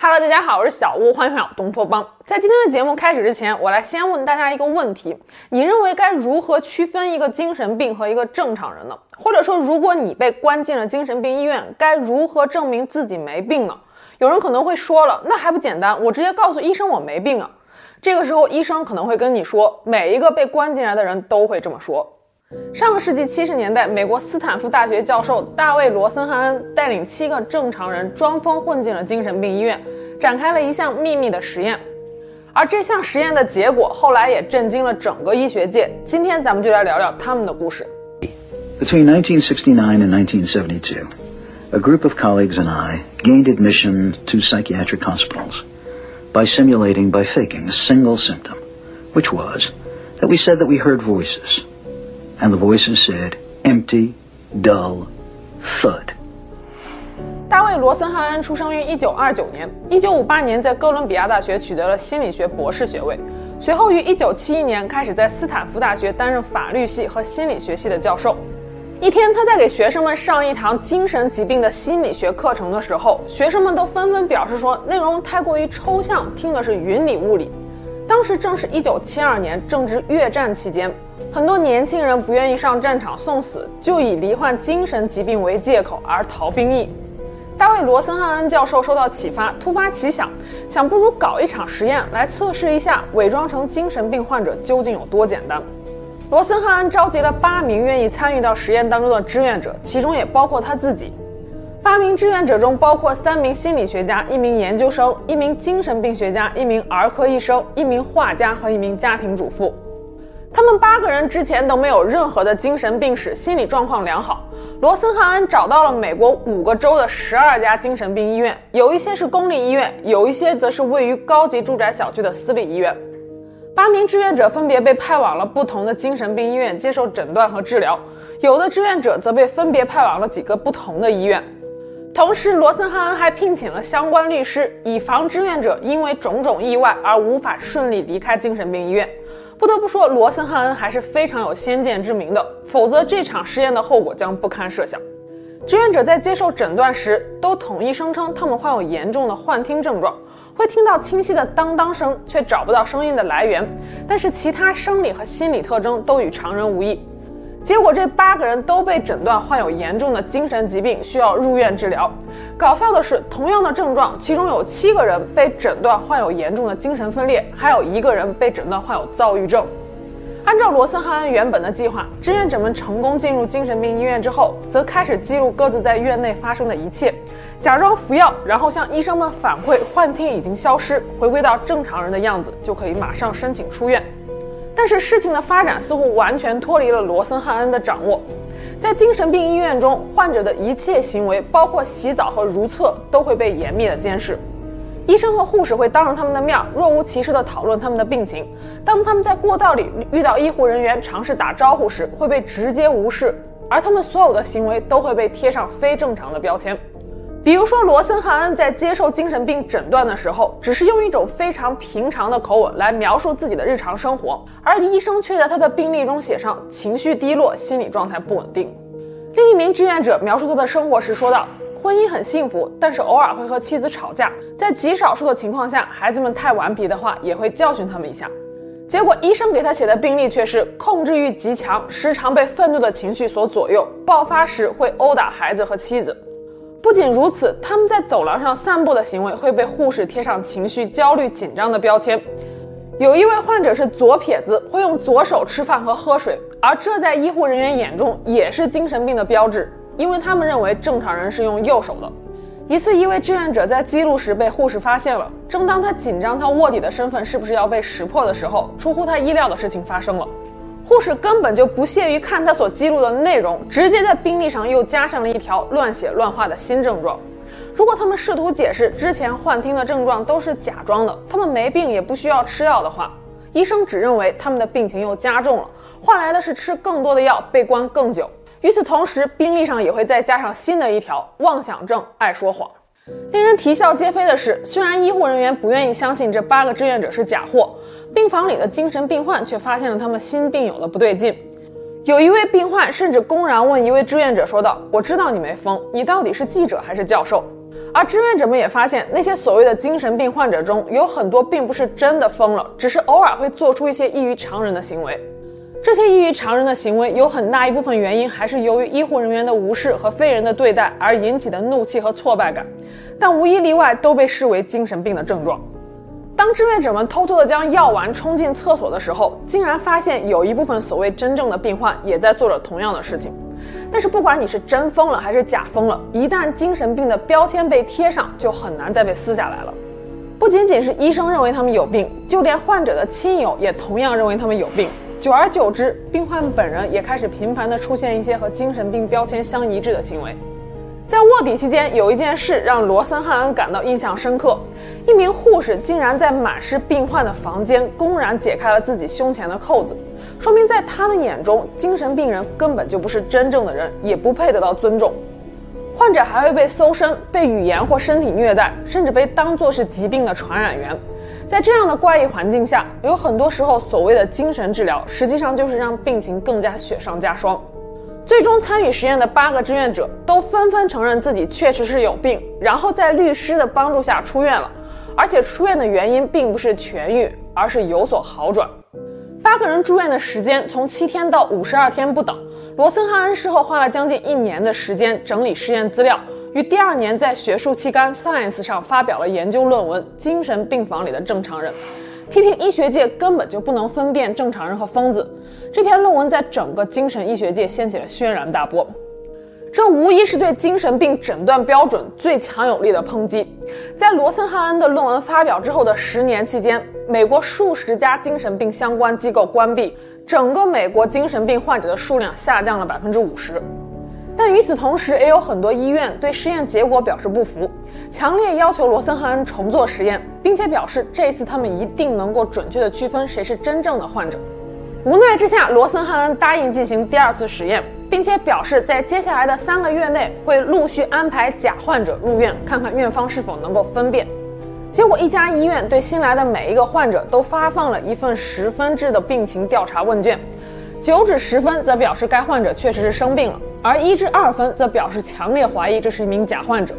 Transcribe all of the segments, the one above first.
Hello，大家好，我是小屋，欢迎回到东托邦。在今天的节目开始之前，我来先问大家一个问题：你认为该如何区分一个精神病和一个正常人呢？或者说，如果你被关进了精神病医院，该如何证明自己没病呢？有人可能会说了，那还不简单，我直接告诉医生我没病啊。这个时候，医生可能会跟你说，每一个被关进来的人都会这么说。上个世纪七十年代，美国斯坦福大学教授大卫·罗森汉恩带领七个正常人装疯混进了精神病医院，展开了一项秘密的实验。而这项实验的结果后来也震惊了整个医学界。今天咱们就来聊聊他们的故事。Between 1969 and 1972, a group of colleagues and I gained admission to psychiatric hospitals by simulating, by faking a single symptom, which was that we said that we heard voices. And the voices said, empty, dull, thud. 大卫·罗森汉恩出生于1929年，1958年在哥伦比亚大学取得了心理学博士学位，随后于1971年开始在斯坦福大学担任法律系和心理学系的教授。一天，他在给学生们上一堂精神疾病的心理学课程的时候，学生们都纷纷表示说内容太过于抽象，听的是云里雾里。当时正是1972年，正值越战期间。很多年轻人不愿意上战场送死，就以罹患精神疾病为借口而逃兵役。大卫·罗森汉恩教授受到启发，突发奇想，想不如搞一场实验来测试一下伪装成精神病患者究竟有多简单。罗森汉恩召集了八名愿意参与到实验当中的志愿者，其中也包括他自己。八名志愿者中包括三名心理学家、一名研究生、一名精神病学家、一名儿科医生、一名画家和一名家庭主妇。他们八个人之前都没有任何的精神病史，心理状况良好。罗森汉恩找到了美国五个州的十二家精神病医院，有一些是公立医院，有一些则是位于高级住宅小区的私立医院。八名志愿者分别被派往了不同的精神病医院接受诊断和治疗，有的志愿者则被分别派往了几个不同的医院。同时，罗森汉恩还聘请了相关律师，以防志愿者因为种种意外而无法顺利离开精神病医院。不得不说，罗森汉恩还是非常有先见之明的，否则这场实验的后果将不堪设想。志愿者在接受诊断时，都统一声称他们患有严重的幻听症状，会听到清晰的当当声，却找不到声音的来源，但是其他生理和心理特征都与常人无异。结果，这八个人都被诊断患有严重的精神疾病，需要入院治疗。搞笑的是，同样的症状，其中有七个人被诊断患有严重的精神分裂，还有一个人被诊断患有躁郁症。按照罗森汉恩原本的计划，志愿者们成功进入精神病医院之后，则开始记录各自在院内发生的一切，假装服药，然后向医生们反馈幻听已经消失，回归到正常人的样子，就可以马上申请出院。但是事情的发展似乎完全脱离了罗森汉恩的掌握。在精神病医院中，患者的一切行为，包括洗澡和如厕，都会被严密的监视。医生和护士会当着他们的面若无其事地讨论他们的病情。当他们在过道里遇到医护人员尝试打招呼时，会被直接无视，而他们所有的行为都会被贴上非正常的标签。比如说，罗森汉恩在接受精神病诊断的时候，只是用一种非常平常的口吻来描述自己的日常生活，而医生却在他的病历中写上情绪低落、心理状态不稳定。另一名志愿者描述他的生活时说道：“婚姻很幸福，但是偶尔会和妻子吵架，在极少数的情况下，孩子们太顽皮的话，也会教训他们一下。”结果，医生给他写的病历却是控制欲极强，时常被愤怒的情绪所左右，爆发时会殴打孩子和妻子。不仅如此，他们在走廊上散步的行为会被护士贴上情绪焦虑、紧张的标签。有一位患者是左撇子，会用左手吃饭和喝水，而这在医护人员眼中也是精神病的标志，因为他们认为正常人是用右手的。一次，一位志愿者在记录时被护士发现了，正当他紧张他卧底的身份是不是要被识破的时候，出乎他意料的事情发生了。护士根本就不屑于看他所记录的内容，直接在病历上又加上了一条乱写乱画的新症状。如果他们试图解释之前幻听的症状都是假装的，他们没病也不需要吃药的话，医生只认为他们的病情又加重了，换来的是吃更多的药，被关更久。与此同时，病历上也会再加上新的一条妄想症，爱说谎。令人啼笑皆非的是，虽然医护人员不愿意相信这八个志愿者是假货，病房里的精神病患却发现了他们新病友的不对劲。有一位病患甚至公然问一位志愿者说道：“我知道你没疯，你到底是记者还是教授？”而志愿者们也发现，那些所谓的精神病患者中有很多并不是真的疯了，只是偶尔会做出一些异于常人的行为。这些异于常人的行为有很大一部分原因还是由于医护人员的无视和非人的对待而引起的怒气和挫败感，但无一例外都被视为精神病的症状。当志愿者们偷偷地将药丸冲进厕所的时候，竟然发现有一部分所谓真正的病患也在做着同样的事情。但是不管你是真疯了还是假疯了，一旦精神病的标签被贴上，就很难再被撕下来了。不仅仅是医生认为他们有病，就连患者的亲友也同样认为他们有病。久而久之，病患本人也开始频繁地出现一些和精神病标签相一致的行为。在卧底期间，有一件事让罗森汉恩感到印象深刻：一名护士竟然在满是病患的房间公然解开了自己胸前的扣子，说明在他们眼中，精神病人根本就不是真正的人，也不配得到尊重。患者还会被搜身、被语言或身体虐待，甚至被当作是疾病的传染源。在这样的怪异环境下，有很多时候，所谓的精神治疗，实际上就是让病情更加雪上加霜。最终参与实验的八个志愿者都纷纷承认自己确实是有病，然后在律师的帮助下出院了，而且出院的原因并不是痊愈，而是有所好转。八个人住院的时间从七天到五十二天不等。罗森汉恩事后花了将近一年的时间整理实验资料。于第二年，在学术期刊《Science》上发表了研究论文《精神病房里的正常人》，批评医学界根本就不能分辨正常人和疯子。这篇论文在整个精神医学界掀起了轩然大波，这无疑是对精神病诊断标准最强有力的抨击。在罗森汉恩的论文发表之后的十年期间，美国数十家精神病相关机构关闭，整个美国精神病患者的数量下降了百分之五十。但与此同时，也有很多医院对实验结果表示不服，强烈要求罗森汉恩重做实验，并且表示这次他们一定能够准确地区分谁是真正的患者。无奈之下，罗森汉恩答应进行第二次实验，并且表示在接下来的三个月内会陆续安排假患者入院，看看院方是否能够分辨。结果，一家医院对新来的每一个患者都发放了一份十分制的病情调查问卷，九至十分则表示该患者确实是生病了。而一至二分则表示强烈怀疑这是一名假患者。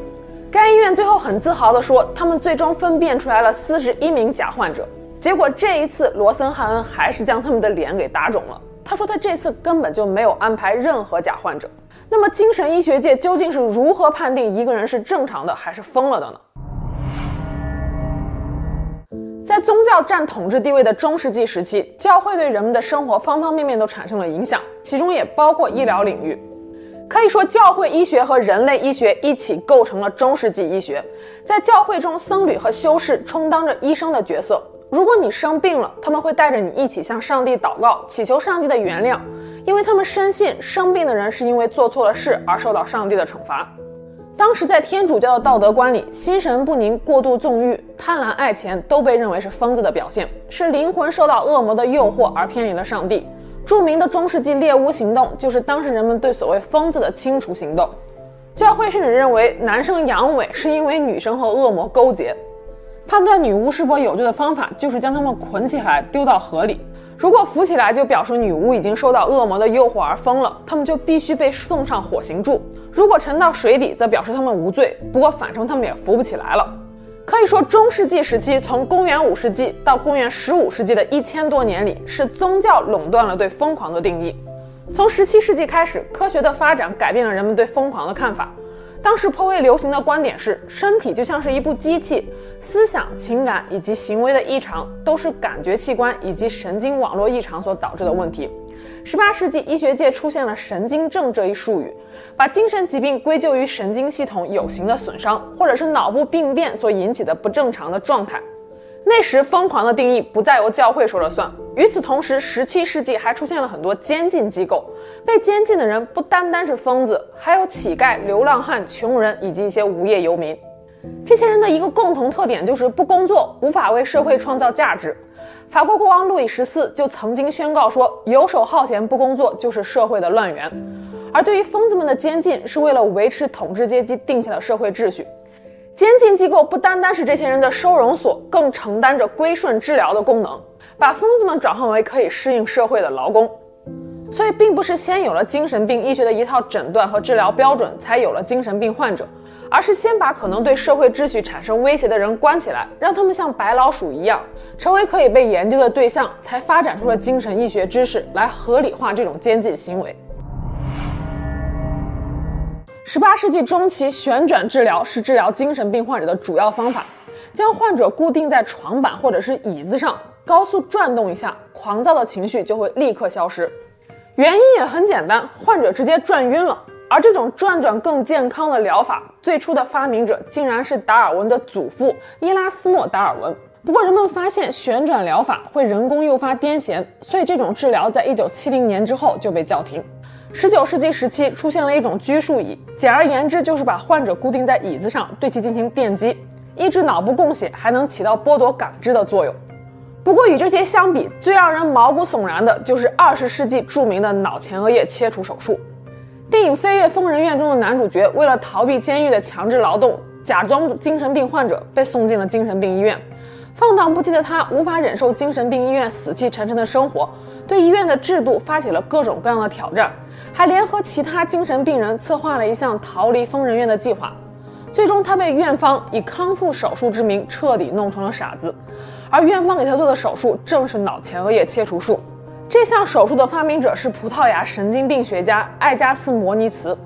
该医院最后很自豪地说，他们最终分辨出来了四十一名假患者。结果这一次，罗森汉恩还是将他们的脸给打肿了。他说他这次根本就没有安排任何假患者。那么，精神医学界究竟是如何判定一个人是正常的还是疯了的呢？在宗教占统治地位的中世纪时期，教会对人们的生活方方面面都产生了影响，其中也包括医疗领域。可以说，教会医学和人类医学一起构成了中世纪医学。在教会中，僧侣和修士充当着医生的角色。如果你生病了，他们会带着你一起向上帝祷告，祈求上帝的原谅，因为他们深信生病的人是因为做错了事而受到上帝的惩罚。当时在天主教的道德观里，心神不宁、过度纵欲、贪婪爱钱都被认为是疯子的表现，是灵魂受到恶魔的诱惑而偏离了上帝。著名的中世纪猎巫行动就是当时人们对所谓疯子的清除行动。教会甚至认为男生阳痿是因为女生和恶魔勾结。判断女巫是否有罪的方法就是将她们捆起来丢到河里。如果浮起来，就表示女巫已经受到恶魔的诱惑而疯了，她们就必须被送上火刑柱；如果沉到水底，则表示她们无罪。不过反正她们也浮不起来了。可以说，中世纪时期从公元五世纪到公元十五世纪的一千多年里，是宗教垄断了对疯狂的定义。从十七世纪开始，科学的发展改变了人们对疯狂的看法。当时颇为流行的观点是，身体就像是一部机器，思想、情感以及行为的异常都是感觉器官以及神经网络异常所导致的问题。十八世纪，医学界出现了神经症这一术语，把精神疾病归咎于神经系统有形的损伤，或者是脑部病变所引起的不正常的状态。那时，疯狂的定义不再由教会说了算。与此同时，十七世纪还出现了很多监禁机构，被监禁的人不单单是疯子，还有乞丐、流浪汉、穷人以及一些无业游民。这些人的一个共同特点就是不工作，无法为社会创造价值。法国国王路易十四就曾经宣告说：“游手好闲不工作就是社会的乱源。”而对于疯子们的监禁，是为了维持统治阶级定下的社会秩序。监禁机构不单单是这些人的收容所，更承担着归顺治疗的功能，把疯子们转换为可以适应社会的劳工。所以，并不是先有了精神病医学的一套诊断和治疗标准，才有了精神病患者。而是先把可能对社会秩序产生威胁的人关起来，让他们像白老鼠一样，成为可以被研究的对象，才发展出了精神医学知识来合理化这种监禁行为。十八世纪中期，旋转治疗是治疗精神病患者的主要方法，将患者固定在床板或者是椅子上，高速转动一下，狂躁的情绪就会立刻消失。原因也很简单，患者直接转晕了。而这种转转更健康的疗法，最初的发明者竟然是达尔文的祖父伊拉斯莫·达尔文。不过人们发现旋转疗法会人工诱发癫痫，所以这种治疗在一九七零年之后就被叫停。十九世纪时期出现了一种拘束椅，简而言之就是把患者固定在椅子上，对其进行电击，抑制脑部供血，还能起到剥夺感知的作用。不过与这些相比，最让人毛骨悚然的就是二十世纪著名的脑前额叶切除手术。电影《飞越疯人院》中的男主角为了逃避监狱的强制劳动，假装精神病患者被送进了精神病医院。放荡不羁的他无法忍受精神病医院死气沉沉的生活，对医院的制度发起了各种各样的挑战，还联合其他精神病人策划了一项逃离疯人院的计划。最终，他被院方以康复手术之名彻底弄成了傻子，而院方给他做的手术正是脑前额叶切除术。这项手术的发明者是葡萄牙神经病学家艾加斯·摩尼茨。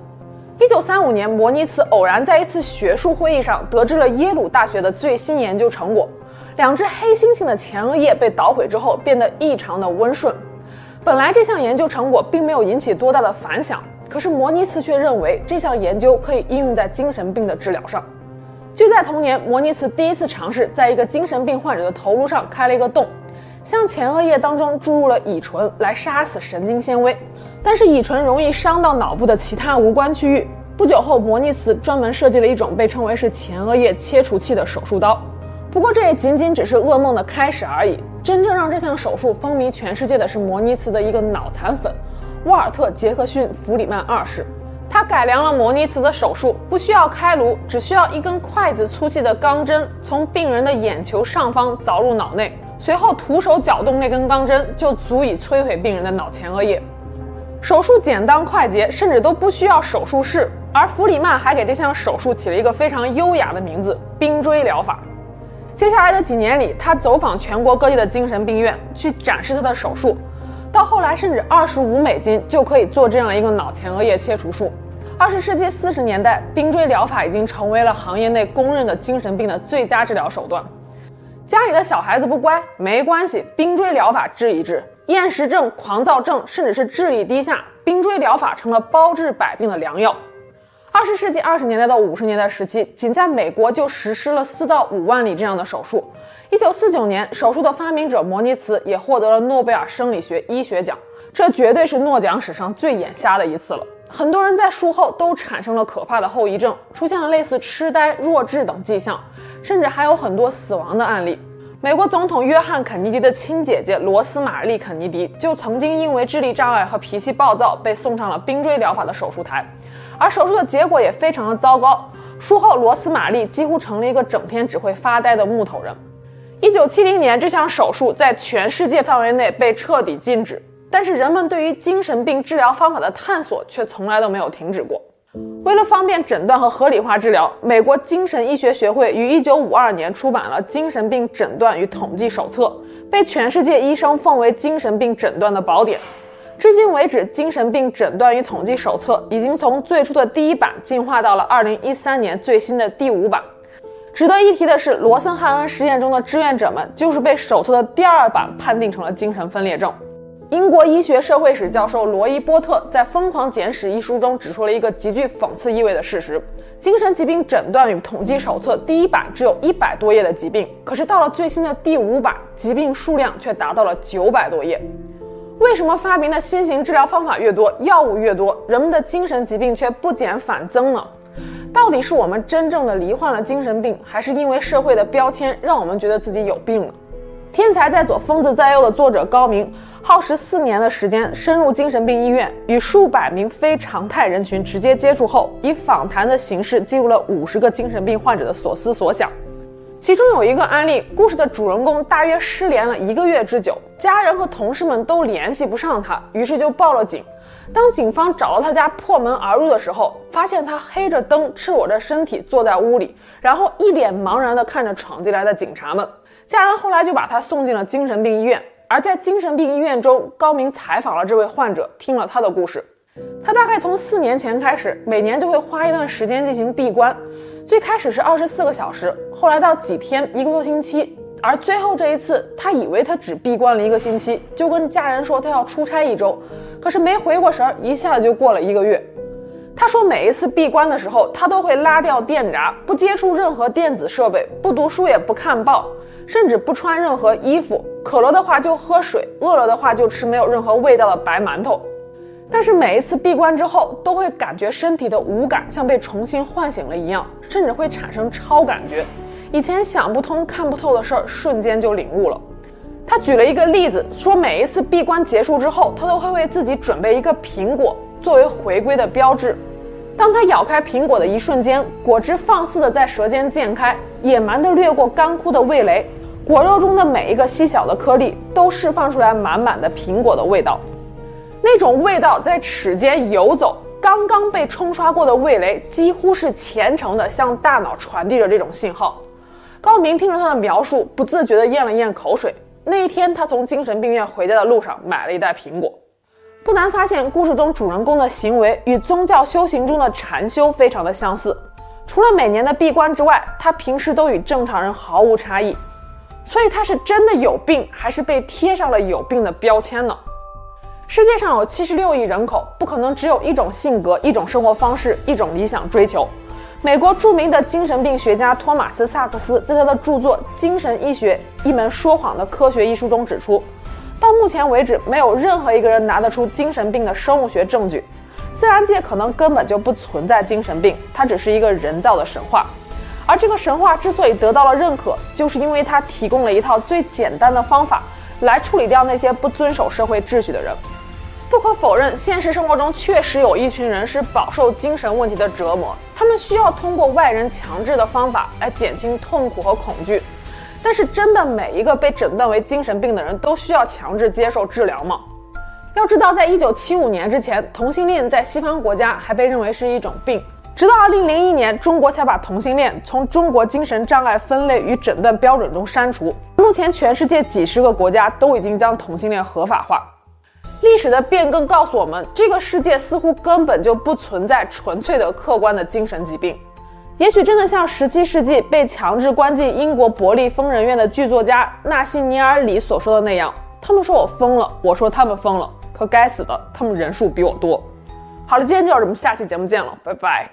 一九三五年，摩尼茨偶然在一次学术会议上得知了耶鲁大学的最新研究成果：两只黑猩猩的前额叶被捣毁之后变得异常的温顺。本来这项研究成果并没有引起多大的反响，可是摩尼茨却认为这项研究可以应用在精神病的治疗上。就在同年，摩尼茨第一次尝试在一个精神病患者的头颅上开了一个洞。向前额叶当中注入了乙醇来杀死神经纤维，但是乙醇容易伤到脑部的其他无关区域。不久后，摩尼茨专门设计了一种被称为是前额叶切除器的手术刀。不过这也仅仅只是噩梦的开始而已。真正让这项手术风靡全世界的是摩尼茨的一个脑残粉，沃尔特·杰克逊·弗里曼二世。他改良了摩尼茨的手术，不需要开颅，只需要一根筷子粗细的钢针从病人的眼球上方凿入脑内。随后徒手搅动那根钢针，就足以摧毁病人的脑前额叶。手术简单快捷，甚至都不需要手术室。而弗里曼还给这项手术起了一个非常优雅的名字——冰锥疗法。接下来的几年里，他走访全国各地的精神病院，去展示他的手术。到后来，甚至二十五美金就可以做这样一个脑前额叶切除术。二十世纪四十年代，冰锥疗法已经成为了行业内公认的精神病的最佳治疗手段。家里的小孩子不乖，没关系，冰锥疗法治一治。厌食症、狂躁症，甚至是智力低下，冰锥疗法成了包治百病的良药。二十世纪二十年代到五十年代时期，仅在美国就实施了四到五万例这样的手术。一九四九年，手术的发明者摩尼茨也获得了诺贝尔生理学医学奖，这绝对是诺奖史上最眼瞎的一次了。很多人在术后都产生了可怕的后遗症，出现了类似痴呆、弱智等迹象，甚至还有很多死亡的案例。美国总统约翰·肯尼迪的亲姐姐罗斯玛丽·肯尼迪就曾经因为智力障碍和脾气暴躁被送上了冰锥疗法的手术台，而手术的结果也非常的糟糕。术后，罗斯玛丽几乎成了一个整天只会发呆的木头人。一九七零年，这项手术在全世界范围内被彻底禁止。但是人们对于精神病治疗方法的探索却从来都没有停止过。为了方便诊断和合理化治疗，美国精神医学学会于1952年出版了《精神病诊断与统计手册》，被全世界医生奉为精神病诊断的宝典。至今为止，《精神病诊断与统计手册》已经从最初的第一版进化到了2013年最新的第五版。值得一提的是，罗森汉恩实验中的志愿者们就是被手册的第二版判定成了精神分裂症。英国医学社会史教授罗伊波特在《疯狂简史》一书中指出了一个极具讽刺意味的事实：精神疾病诊断与统计手册第一版只有一百多页的疾病，可是到了最新的第五版，疾病数量却达到了九百多页。为什么发明的新型治疗方法越多，药物越多，人们的精神疾病却不减反增呢？到底是我们真正的罹患了精神病，还是因为社会的标签让我们觉得自己有病了？天才在左，疯子在右的作者高明，耗时四年的时间，深入精神病医院，与数百名非常态人群直接接触后，以访谈的形式记录了五十个精神病患者的所思所想。其中有一个案例，故事的主人公大约失联了一个月之久，家人和同事们都联系不上他，于是就报了警。当警方找到他家破门而入的时候，发现他黑着灯、赤裸着身体坐在屋里，然后一脸茫然地看着闯进来的警察们。家人后来就把他送进了精神病医院。而在精神病医院中，高明采访了这位患者，听了他的故事。他大概从四年前开始，每年就会花一段时间进行闭关。最开始是二十四个小时，后来到几天、一个多星期。而最后这一次，他以为他只闭关了一个星期，就跟家人说他要出差一周。可是没回过神儿，一下子就过了一个月。他说每一次闭关的时候，他都会拉掉电闸，不接触任何电子设备，不读书也不看报，甚至不穿任何衣服。渴了的话就喝水，饿了的话就吃没有任何味道的白馒头。但是每一次闭关之后，都会感觉身体的五感像被重新唤醒了一样，甚至会产生超感觉，以前想不通、看不透的事儿，瞬间就领悟了。他举了一个例子，说每一次闭关结束之后，他都会为自己准备一个苹果作为回归的标志。当他咬开苹果的一瞬间，果汁放肆的在舌尖溅开，野蛮的掠过干枯的味蕾，果肉中的每一个细小的颗粒都释放出来满满的苹果的味道。那种味道在齿间游走，刚刚被冲刷过的味蕾几乎是虔诚的向大脑传递着这种信号。高明听着他的描述，不自觉地咽了咽口水。那一天，他从精神病院回家的路上买了一袋苹果。不难发现，故事中主人公的行为与宗教修行中的禅修非常的相似。除了每年的闭关之外，他平时都与正常人毫无差异。所以他是真的有病，还是被贴上了有病的标签呢？世界上有七十六亿人口，不可能只有一种性格、一种生活方式、一种理想追求。美国著名的精神病学家托马斯·萨克斯在他的著作《精神医学：一门说谎的科学》一书中指出，到目前为止，没有任何一个人拿得出精神病的生物学证据。自然界可能根本就不存在精神病，它只是一个人造的神话。而这个神话之所以得到了认可，就是因为它提供了一套最简单的方法来处理掉那些不遵守社会秩序的人。不可否认，现实生活中确实有一群人是饱受精神问题的折磨，他们需要通过外人强制的方法来减轻痛苦和恐惧。但是，真的每一个被诊断为精神病的人都需要强制接受治疗吗？要知道，在一九七五年之前，同性恋在西方国家还被认为是一种病，直到二零零一年，中国才把同性恋从中国精神障碍分类与诊断标准中删除。目前，全世界几十个国家都已经将同性恋合法化。历史的变更告诉我们，这个世界似乎根本就不存在纯粹的客观的精神疾病。也许真的像十七世纪被强制关进英国伯利疯人院的剧作家纳西尼尔里所说的那样，他们说我疯了，我说他们疯了，可该死的，他们人数比我多。好了，今天就到这，我们下期节目见了，拜拜。